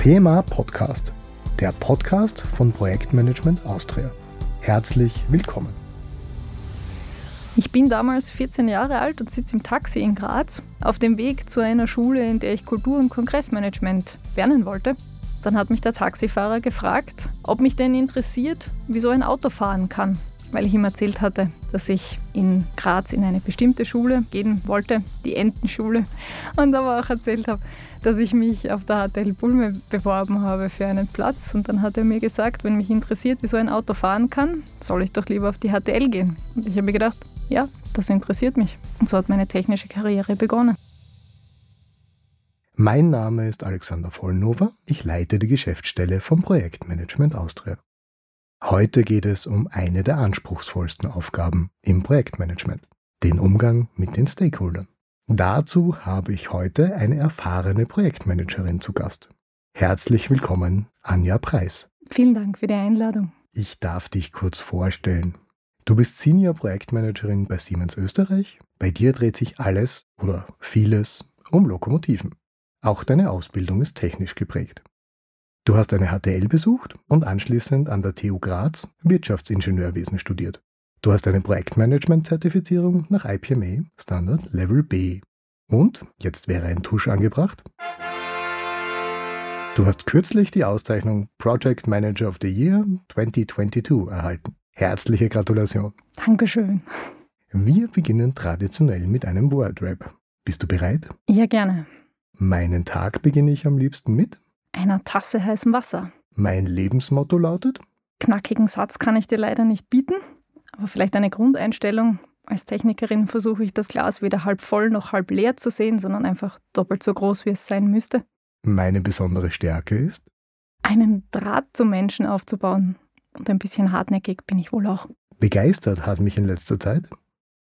PMA Podcast, der Podcast von Projektmanagement Austria. Herzlich willkommen. Ich bin damals 14 Jahre alt und sitze im Taxi in Graz auf dem Weg zu einer Schule, in der ich Kultur- und Kongressmanagement lernen wollte. Dann hat mich der Taxifahrer gefragt, ob mich denn interessiert, wie so ein Auto fahren kann weil ich ihm erzählt hatte, dass ich in Graz in eine bestimmte Schule gehen wollte, die Entenschule, und aber auch erzählt habe, dass ich mich auf der HTL Bulme beworben habe für einen Platz. Und dann hat er mir gesagt, wenn mich interessiert, wie so ein Auto fahren kann, soll ich doch lieber auf die HTL gehen. Und ich habe mir gedacht, ja, das interessiert mich. Und so hat meine technische Karriere begonnen. Mein Name ist Alexander Vollnover. Ich leite die Geschäftsstelle vom Projektmanagement Austria. Heute geht es um eine der anspruchsvollsten Aufgaben im Projektmanagement, den Umgang mit den Stakeholdern. Dazu habe ich heute eine erfahrene Projektmanagerin zu Gast. Herzlich willkommen, Anja Preis. Vielen Dank für die Einladung. Ich darf dich kurz vorstellen. Du bist Senior Projektmanagerin bei Siemens Österreich. Bei dir dreht sich alles oder vieles um Lokomotiven. Auch deine Ausbildung ist technisch geprägt. Du hast eine HTL besucht und anschließend an der TU Graz Wirtschaftsingenieurwesen studiert. Du hast eine Projektmanagement-Zertifizierung nach IPMA Standard Level B. Und, jetzt wäre ein Tusch angebracht, du hast kürzlich die Auszeichnung Project Manager of the Year 2022 erhalten. Herzliche Gratulation. Dankeschön. Wir beginnen traditionell mit einem Word-Rap. Bist du bereit? Ja, gerne. Meinen Tag beginne ich am liebsten mit einer Tasse heißem Wasser. Mein Lebensmotto lautet? Knackigen Satz kann ich dir leider nicht bieten, aber vielleicht eine Grundeinstellung. Als Technikerin versuche ich das Glas weder halb voll noch halb leer zu sehen, sondern einfach doppelt so groß, wie es sein müsste. Meine besondere Stärke ist? Einen Draht zum Menschen aufzubauen. Und ein bisschen hartnäckig bin ich wohl auch. Begeistert hat mich in letzter Zeit?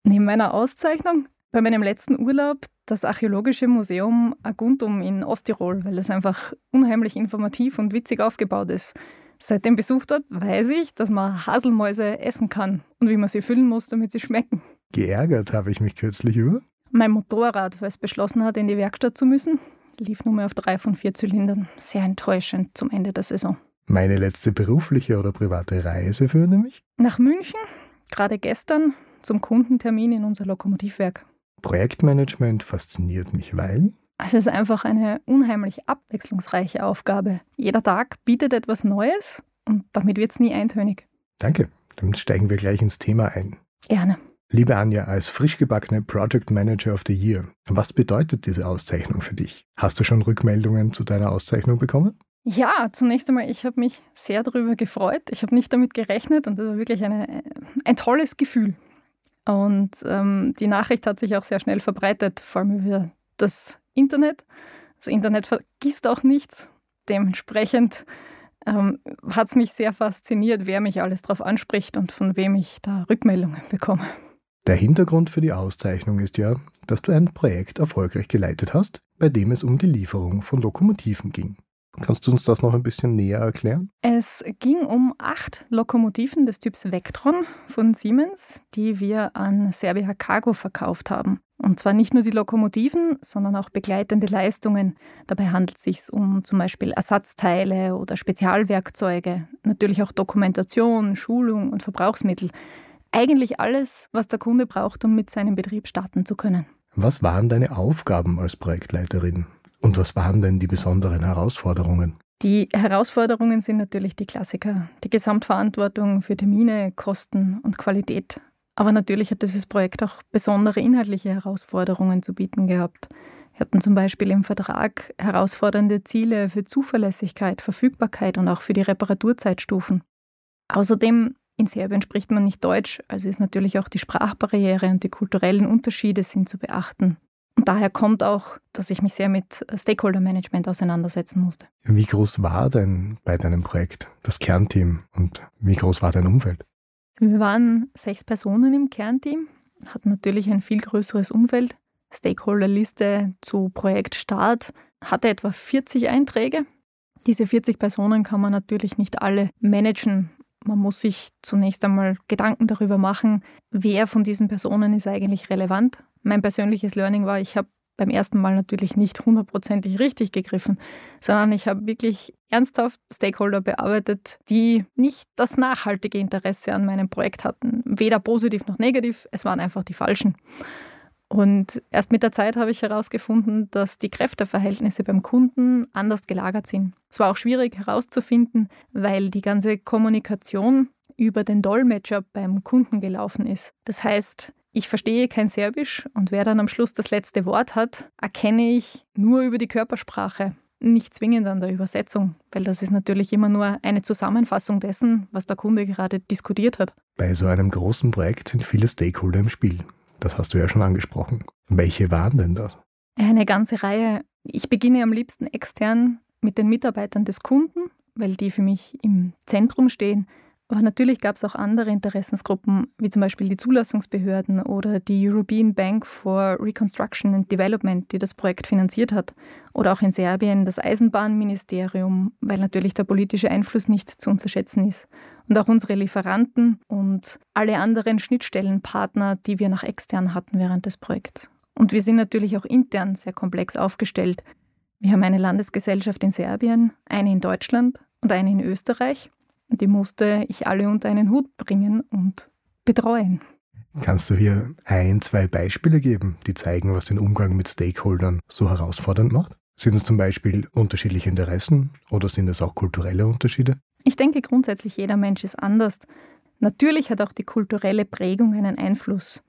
Neben meiner Auszeichnung bei meinem letzten Urlaub das Archäologische Museum Aguntum in Osttirol, weil es einfach unheimlich informativ und witzig aufgebaut ist. Seit dem Besuch dort weiß ich, dass man Haselmäuse essen kann und wie man sie füllen muss, damit sie schmecken. Geärgert habe ich mich kürzlich über. Mein Motorrad, weil es beschlossen hat, in die Werkstatt zu müssen, lief nur mehr auf drei von vier Zylindern. Sehr enttäuschend zum Ende der Saison. Meine letzte berufliche oder private Reise führte mich? Nach München, gerade gestern, zum Kundentermin in unser Lokomotivwerk. Projektmanagement fasziniert mich, weil es ist einfach eine unheimlich abwechslungsreiche Aufgabe. Jeder Tag bietet etwas Neues und damit wird es nie eintönig. Danke. Dann steigen wir gleich ins Thema ein. Gerne. Liebe Anja, als frisch gebackene Project Manager of the Year, was bedeutet diese Auszeichnung für dich? Hast du schon Rückmeldungen zu deiner Auszeichnung bekommen? Ja, zunächst einmal, ich habe mich sehr darüber gefreut. Ich habe nicht damit gerechnet und das war wirklich eine, ein tolles Gefühl. Und ähm, die Nachricht hat sich auch sehr schnell verbreitet, vor allem über das Internet. Das Internet vergisst auch nichts. Dementsprechend ähm, hat es mich sehr fasziniert, wer mich alles darauf anspricht und von wem ich da Rückmeldungen bekomme. Der Hintergrund für die Auszeichnung ist ja, dass du ein Projekt erfolgreich geleitet hast, bei dem es um die Lieferung von Lokomotiven ging. Kannst du uns das noch ein bisschen näher erklären? Es ging um acht Lokomotiven des Typs Vectron von Siemens, die wir an Serbia Cargo verkauft haben. Und zwar nicht nur die Lokomotiven, sondern auch begleitende Leistungen. Dabei handelt es sich um zum Beispiel Ersatzteile oder Spezialwerkzeuge, natürlich auch Dokumentation, Schulung und Verbrauchsmittel. Eigentlich alles, was der Kunde braucht, um mit seinem Betrieb starten zu können. Was waren deine Aufgaben als Projektleiterin? Und was waren denn die besonderen Herausforderungen? Die Herausforderungen sind natürlich die Klassiker. Die Gesamtverantwortung für Termine, Kosten und Qualität. Aber natürlich hat dieses Projekt auch besondere inhaltliche Herausforderungen zu bieten gehabt. Wir hatten zum Beispiel im Vertrag herausfordernde Ziele für Zuverlässigkeit, Verfügbarkeit und auch für die Reparaturzeitstufen. Außerdem, in Serbien spricht man nicht Deutsch, also ist natürlich auch die Sprachbarriere und die kulturellen Unterschiede sind zu beachten. Und daher kommt auch, dass ich mich sehr mit Stakeholder Management auseinandersetzen musste. Wie groß war denn bei deinem Projekt das Kernteam und wie groß war dein Umfeld? Wir waren sechs Personen im Kernteam, hatten natürlich ein viel größeres Umfeld. Stakeholderliste zu Projektstart hatte etwa 40 Einträge. Diese 40 Personen kann man natürlich nicht alle managen. Man muss sich zunächst einmal Gedanken darüber machen, wer von diesen Personen ist eigentlich relevant mein persönliches Learning war, ich habe beim ersten Mal natürlich nicht hundertprozentig richtig gegriffen, sondern ich habe wirklich ernsthaft Stakeholder bearbeitet, die nicht das nachhaltige Interesse an meinem Projekt hatten. Weder positiv noch negativ, es waren einfach die falschen. Und erst mit der Zeit habe ich herausgefunden, dass die Kräfteverhältnisse beim Kunden anders gelagert sind. Es war auch schwierig herauszufinden, weil die ganze Kommunikation über den Dolmetscher beim Kunden gelaufen ist. Das heißt, ich verstehe kein Serbisch und wer dann am Schluss das letzte Wort hat, erkenne ich nur über die Körpersprache, nicht zwingend an der Übersetzung, weil das ist natürlich immer nur eine Zusammenfassung dessen, was der Kunde gerade diskutiert hat. Bei so einem großen Projekt sind viele Stakeholder im Spiel. Das hast du ja schon angesprochen. Welche waren denn das? Eine ganze Reihe. Ich beginne am liebsten extern mit den Mitarbeitern des Kunden, weil die für mich im Zentrum stehen. Aber natürlich gab es auch andere Interessensgruppen, wie zum Beispiel die Zulassungsbehörden oder die European Bank for Reconstruction and Development, die das Projekt finanziert hat. Oder auch in Serbien das Eisenbahnministerium, weil natürlich der politische Einfluss nicht zu unterschätzen ist. Und auch unsere Lieferanten und alle anderen Schnittstellenpartner, die wir nach extern hatten während des Projekts. Und wir sind natürlich auch intern sehr komplex aufgestellt. Wir haben eine Landesgesellschaft in Serbien, eine in Deutschland und eine in Österreich. Die musste ich alle unter einen Hut bringen und betreuen. Kannst du hier ein, zwei Beispiele geben, die zeigen, was den Umgang mit Stakeholdern so herausfordernd macht? Sind es zum Beispiel unterschiedliche Interessen oder sind es auch kulturelle Unterschiede? Ich denke grundsätzlich, jeder Mensch ist anders. Natürlich hat auch die kulturelle Prägung einen Einfluss.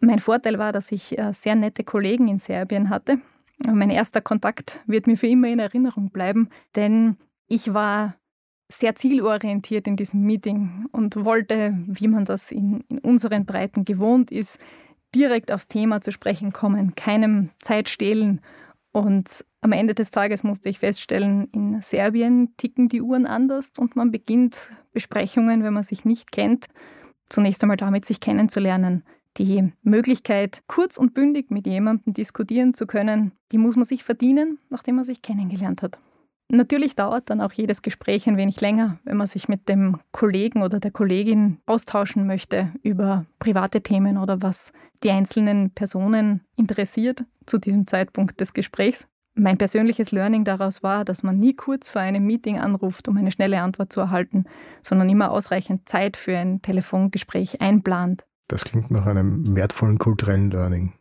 Mein Vorteil war, dass ich äh, sehr nette Kollegen in Serbien hatte. Mein erster Kontakt wird mir für immer in Erinnerung bleiben, denn ich war sehr zielorientiert in diesem Meeting und wollte, wie man das in, in unseren Breiten gewohnt ist, direkt aufs Thema zu sprechen kommen, keinem Zeit stehlen. Und am Ende des Tages musste ich feststellen, in Serbien ticken die Uhren anders und man beginnt Besprechungen, wenn man sich nicht kennt, zunächst einmal damit, sich kennenzulernen. Die Möglichkeit, kurz und bündig mit jemandem diskutieren zu können, die muss man sich verdienen, nachdem man sich kennengelernt hat. Natürlich dauert dann auch jedes Gespräch ein wenig länger, wenn man sich mit dem Kollegen oder der Kollegin austauschen möchte über private Themen oder was die einzelnen Personen interessiert zu diesem Zeitpunkt des Gesprächs. Mein persönliches Learning daraus war, dass man nie kurz vor einem Meeting anruft, um eine schnelle Antwort zu erhalten, sondern immer ausreichend Zeit für ein Telefongespräch einplant. Das klingt nach einem wertvollen kulturellen Learning.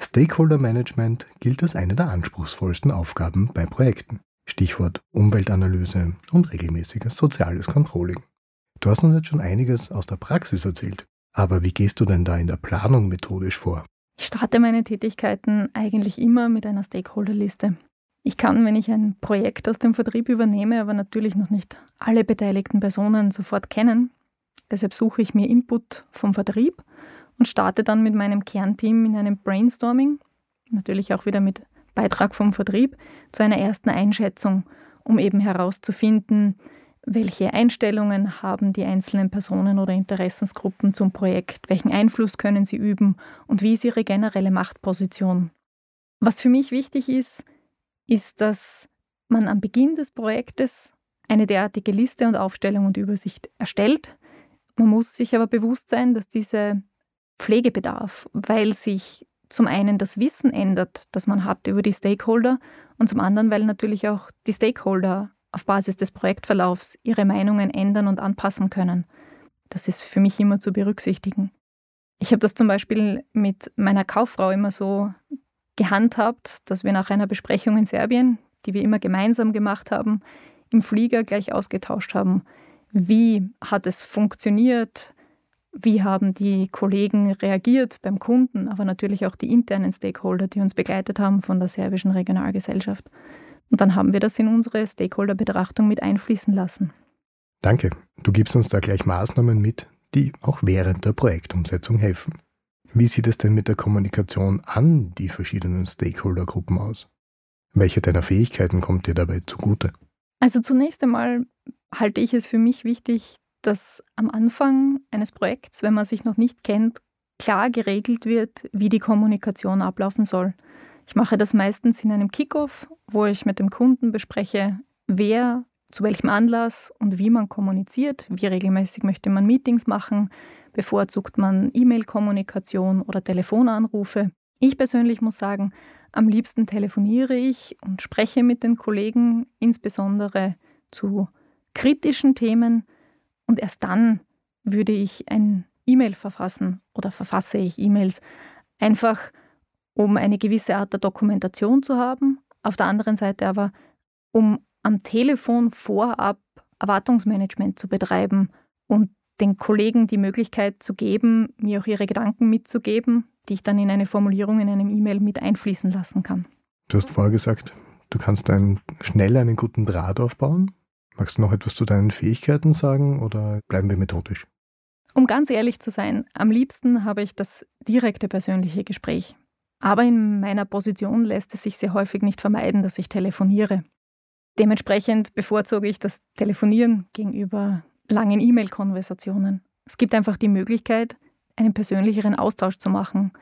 Stakeholder Management gilt als eine der anspruchsvollsten Aufgaben bei Projekten. Stichwort Umweltanalyse und regelmäßiges soziales Controlling. Du hast uns jetzt schon einiges aus der Praxis erzählt, aber wie gehst du denn da in der Planung methodisch vor? Ich starte meine Tätigkeiten eigentlich immer mit einer Stakeholderliste. Ich kann, wenn ich ein Projekt aus dem Vertrieb übernehme, aber natürlich noch nicht alle beteiligten Personen sofort kennen. Deshalb suche ich mir Input vom Vertrieb und starte dann mit meinem Kernteam in einem Brainstorming, natürlich auch wieder mit Beitrag vom Vertrieb zu einer ersten Einschätzung, um eben herauszufinden, welche Einstellungen haben die einzelnen Personen oder Interessensgruppen zum Projekt, welchen Einfluss können sie üben und wie ist ihre generelle Machtposition. Was für mich wichtig ist, ist, dass man am Beginn des Projektes eine derartige Liste und Aufstellung und Übersicht erstellt. Man muss sich aber bewusst sein, dass diese Pflegebedarf, weil sich zum einen das Wissen ändert, das man hat über die Stakeholder und zum anderen, weil natürlich auch die Stakeholder auf Basis des Projektverlaufs ihre Meinungen ändern und anpassen können. Das ist für mich immer zu berücksichtigen. Ich habe das zum Beispiel mit meiner Kauffrau immer so gehandhabt, dass wir nach einer Besprechung in Serbien, die wir immer gemeinsam gemacht haben, im Flieger gleich ausgetauscht haben. Wie hat es funktioniert? Wie haben die Kollegen reagiert beim Kunden, aber natürlich auch die internen Stakeholder, die uns begleitet haben von der serbischen Regionalgesellschaft. Und dann haben wir das in unsere Stakeholder-Betrachtung mit einfließen lassen. Danke. Du gibst uns da gleich Maßnahmen mit, die auch während der Projektumsetzung helfen. Wie sieht es denn mit der Kommunikation an die verschiedenen Stakeholder-Gruppen aus? Welche deiner Fähigkeiten kommt dir dabei zugute? Also zunächst einmal halte ich es für mich wichtig, dass am Anfang eines Projekts, wenn man sich noch nicht kennt, klar geregelt wird, wie die Kommunikation ablaufen soll. Ich mache das meistens in einem Kickoff, wo ich mit dem Kunden bespreche, wer zu welchem Anlass und wie man kommuniziert, wie regelmäßig möchte man Meetings machen, bevorzugt man E-Mail-Kommunikation oder Telefonanrufe. Ich persönlich muss sagen, Am liebsten telefoniere ich und spreche mit den Kollegen, insbesondere zu kritischen Themen. Und erst dann würde ich ein E-Mail verfassen oder verfasse ich E-Mails, einfach um eine gewisse Art der Dokumentation zu haben, auf der anderen Seite aber, um am Telefon vorab Erwartungsmanagement zu betreiben und den Kollegen die Möglichkeit zu geben, mir auch ihre Gedanken mitzugeben, die ich dann in eine Formulierung in einem E-Mail mit einfließen lassen kann. Du hast vorher gesagt, du kannst einen, schnell einen guten Draht aufbauen. Magst du noch etwas zu deinen Fähigkeiten sagen oder bleiben wir methodisch? Um ganz ehrlich zu sein, am liebsten habe ich das direkte persönliche Gespräch. Aber in meiner Position lässt es sich sehr häufig nicht vermeiden, dass ich telefoniere. Dementsprechend bevorzuge ich das Telefonieren gegenüber langen E-Mail-Konversationen. Es gibt einfach die Möglichkeit, einen persönlicheren Austausch zu machen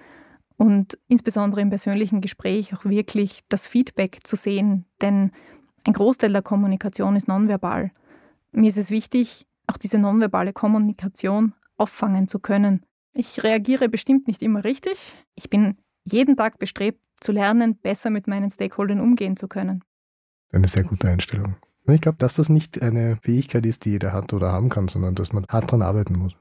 und insbesondere im persönlichen Gespräch auch wirklich das Feedback zu sehen, denn ein Großteil der Kommunikation ist nonverbal. Mir ist es wichtig, auch diese nonverbale Kommunikation auffangen zu können. Ich reagiere bestimmt nicht immer richtig. Ich bin jeden Tag bestrebt zu lernen, besser mit meinen Stakeholdern umgehen zu können. Eine sehr gute Einstellung. Ich glaube, dass das nicht eine Fähigkeit ist, die jeder hat oder haben kann, sondern dass man hart daran arbeiten muss.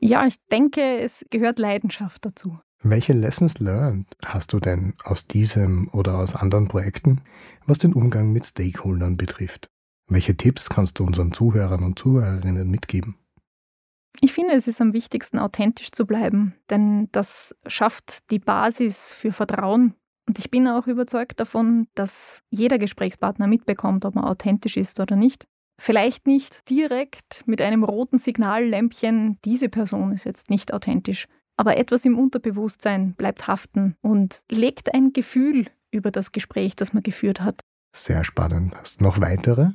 Ja, ich denke, es gehört Leidenschaft dazu. Welche Lessons learned hast du denn aus diesem oder aus anderen Projekten, was den Umgang mit Stakeholdern betrifft? Welche Tipps kannst du unseren Zuhörern und Zuhörerinnen mitgeben? Ich finde, es ist am wichtigsten, authentisch zu bleiben, denn das schafft die Basis für Vertrauen. Und ich bin auch überzeugt davon, dass jeder Gesprächspartner mitbekommt, ob man authentisch ist oder nicht. Vielleicht nicht direkt mit einem roten Signallämpchen, diese Person ist jetzt nicht authentisch, aber etwas im Unterbewusstsein bleibt haften und legt ein Gefühl über das Gespräch, das man geführt hat. Sehr spannend. Hast du noch weitere?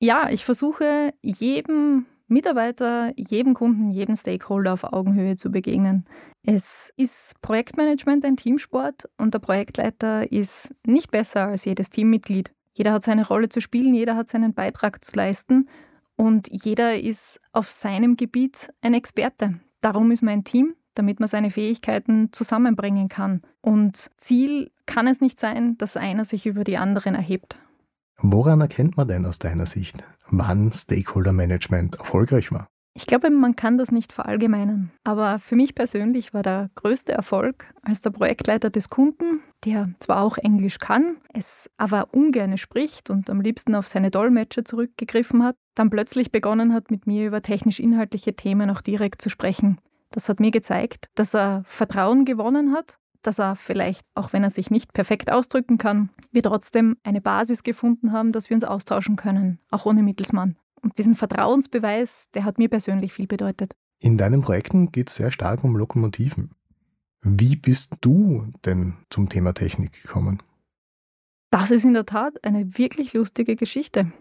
Ja, ich versuche jedem Mitarbeiter, jedem Kunden, jedem Stakeholder auf Augenhöhe zu begegnen. Es ist Projektmanagement ein Teamsport und der Projektleiter ist nicht besser als jedes Teammitglied. Jeder hat seine Rolle zu spielen, jeder hat seinen Beitrag zu leisten und jeder ist auf seinem Gebiet ein Experte. Darum ist mein Team, damit man seine Fähigkeiten zusammenbringen kann. Und Ziel kann es nicht sein, dass einer sich über die anderen erhebt. Woran erkennt man denn aus deiner Sicht, wann Stakeholder Management erfolgreich war? Ich glaube, man kann das nicht verallgemeinern. Aber für mich persönlich war der größte Erfolg als der Projektleiter des Kunden, der zwar auch Englisch kann, es aber ungern spricht und am liebsten auf seine Dolmetscher zurückgegriffen hat, dann plötzlich begonnen hat, mit mir über technisch-inhaltliche Themen auch direkt zu sprechen. Das hat mir gezeigt, dass er Vertrauen gewonnen hat dass er vielleicht, auch wenn er sich nicht perfekt ausdrücken kann, wir trotzdem eine Basis gefunden haben, dass wir uns austauschen können, auch ohne Mittelsmann. Und diesen Vertrauensbeweis, der hat mir persönlich viel bedeutet. In deinen Projekten geht es sehr stark um Lokomotiven. Wie bist du denn zum Thema Technik gekommen? Das ist in der Tat eine wirklich lustige Geschichte.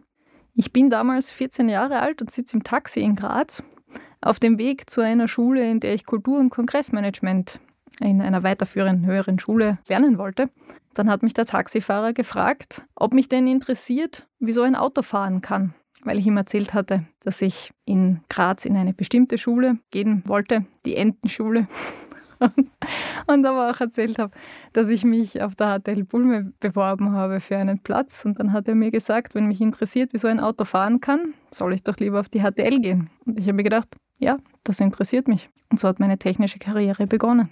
Ich bin damals 14 Jahre alt und sitze im Taxi in Graz auf dem Weg zu einer Schule, in der ich Kultur- und Kongressmanagement in einer weiterführenden höheren Schule lernen wollte. Dann hat mich der Taxifahrer gefragt, ob mich denn interessiert, wie so ein Auto fahren kann, weil ich ihm erzählt hatte, dass ich in Graz in eine bestimmte Schule gehen wollte, die Entenschule. und aber auch erzählt habe, dass ich mich auf der HTL Bulme beworben habe für einen Platz. Und dann hat er mir gesagt, wenn mich interessiert, wie so ein Auto fahren kann, soll ich doch lieber auf die HTL gehen. Und ich habe mir gedacht, ja, das interessiert mich. Und so hat meine technische Karriere begonnen.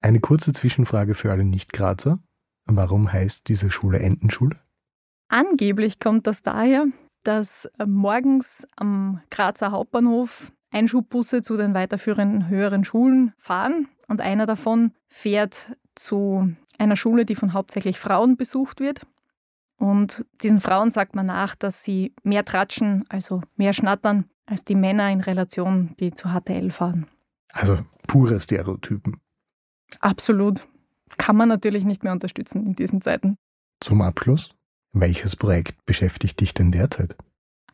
Eine kurze Zwischenfrage für alle Nicht-Grazer. Warum heißt diese Schule Entenschule? Angeblich kommt das daher, dass morgens am Grazer Hauptbahnhof Einschubbusse zu den weiterführenden höheren Schulen fahren und einer davon fährt zu einer Schule, die von hauptsächlich Frauen besucht wird. Und diesen Frauen sagt man nach, dass sie mehr tratschen, also mehr schnattern, als die Männer in Relation, die zu HTL fahren. Also pure Stereotypen. Absolut. Kann man natürlich nicht mehr unterstützen in diesen Zeiten. Zum Abschluss, welches Projekt beschäftigt dich denn derzeit?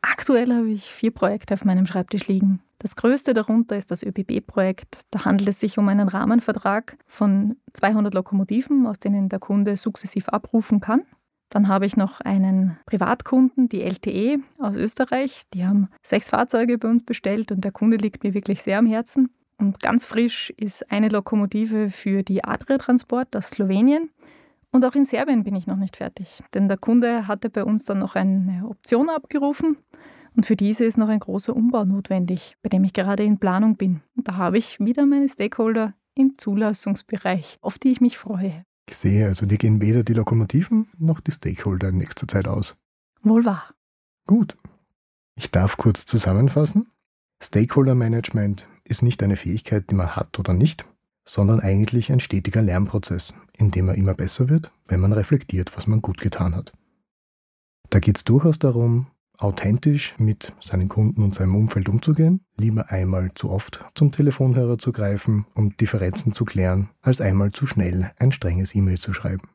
Aktuell habe ich vier Projekte auf meinem Schreibtisch liegen. Das größte darunter ist das ÖBB-Projekt. Da handelt es sich um einen Rahmenvertrag von 200 Lokomotiven, aus denen der Kunde sukzessiv abrufen kann. Dann habe ich noch einen Privatkunden, die LTE aus Österreich. Die haben sechs Fahrzeuge bei uns bestellt und der Kunde liegt mir wirklich sehr am Herzen. Und ganz frisch ist eine Lokomotive für die Adria Transport aus Slowenien Und auch in Serbien bin ich noch nicht fertig, denn der Kunde hatte bei uns dann noch eine Option abgerufen und für diese ist noch ein großer Umbau notwendig, bei dem ich gerade in Planung bin. Und da habe ich wieder meine Stakeholder im Zulassungsbereich, auf die ich mich freue. Ich sehe, also dir gehen weder die Lokomotiven noch die Stakeholder in nächster Zeit aus. Wohl wahr. Gut. Ich darf kurz zusammenfassen. Stakeholder Management ist nicht eine Fähigkeit, die man hat oder nicht, sondern eigentlich ein stetiger Lernprozess, in dem man immer besser wird, wenn man reflektiert, was man gut getan hat. Da geht es durchaus darum, authentisch mit seinen Kunden und seinem Umfeld umzugehen, lieber einmal zu oft zum Telefonhörer zu greifen, um Differenzen zu klären, als einmal zu schnell ein strenges E-Mail zu schreiben.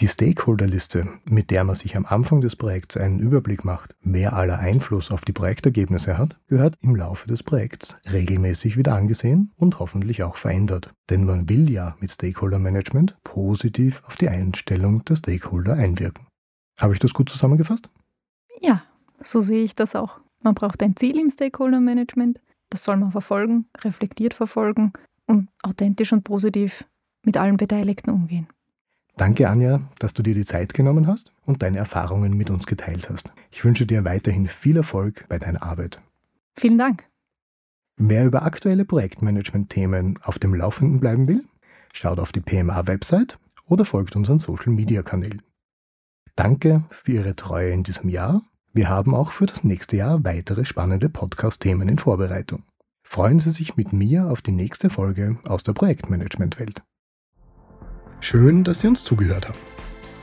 Die Stakeholderliste, mit der man sich am Anfang des Projekts einen Überblick macht, wer aller Einfluss auf die Projektergebnisse hat, gehört im Laufe des Projekts regelmäßig wieder angesehen und hoffentlich auch verändert. Denn man will ja mit Stakeholder Management positiv auf die Einstellung der Stakeholder einwirken. Habe ich das gut zusammengefasst? Ja, so sehe ich das auch. Man braucht ein Ziel im Stakeholder Management, das soll man verfolgen, reflektiert verfolgen und authentisch und positiv mit allen Beteiligten umgehen. Danke, Anja, dass du dir die Zeit genommen hast und deine Erfahrungen mit uns geteilt hast. Ich wünsche dir weiterhin viel Erfolg bei deiner Arbeit. Vielen Dank. Wer über aktuelle Projektmanagement-Themen auf dem Laufenden bleiben will, schaut auf die PMA-Website oder folgt unseren Social-Media-Kanälen. Danke für Ihre Treue in diesem Jahr. Wir haben auch für das nächste Jahr weitere spannende Podcast-Themen in Vorbereitung. Freuen Sie sich mit mir auf die nächste Folge aus der Projektmanagement-Welt. Schön, dass Sie uns zugehört haben.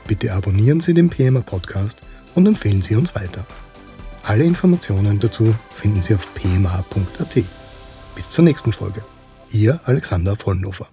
Bitte abonnieren Sie den PMA Podcast und empfehlen Sie uns weiter. Alle Informationen dazu finden Sie auf pma.at. Bis zur nächsten Folge. Ihr Alexander Vollnofer.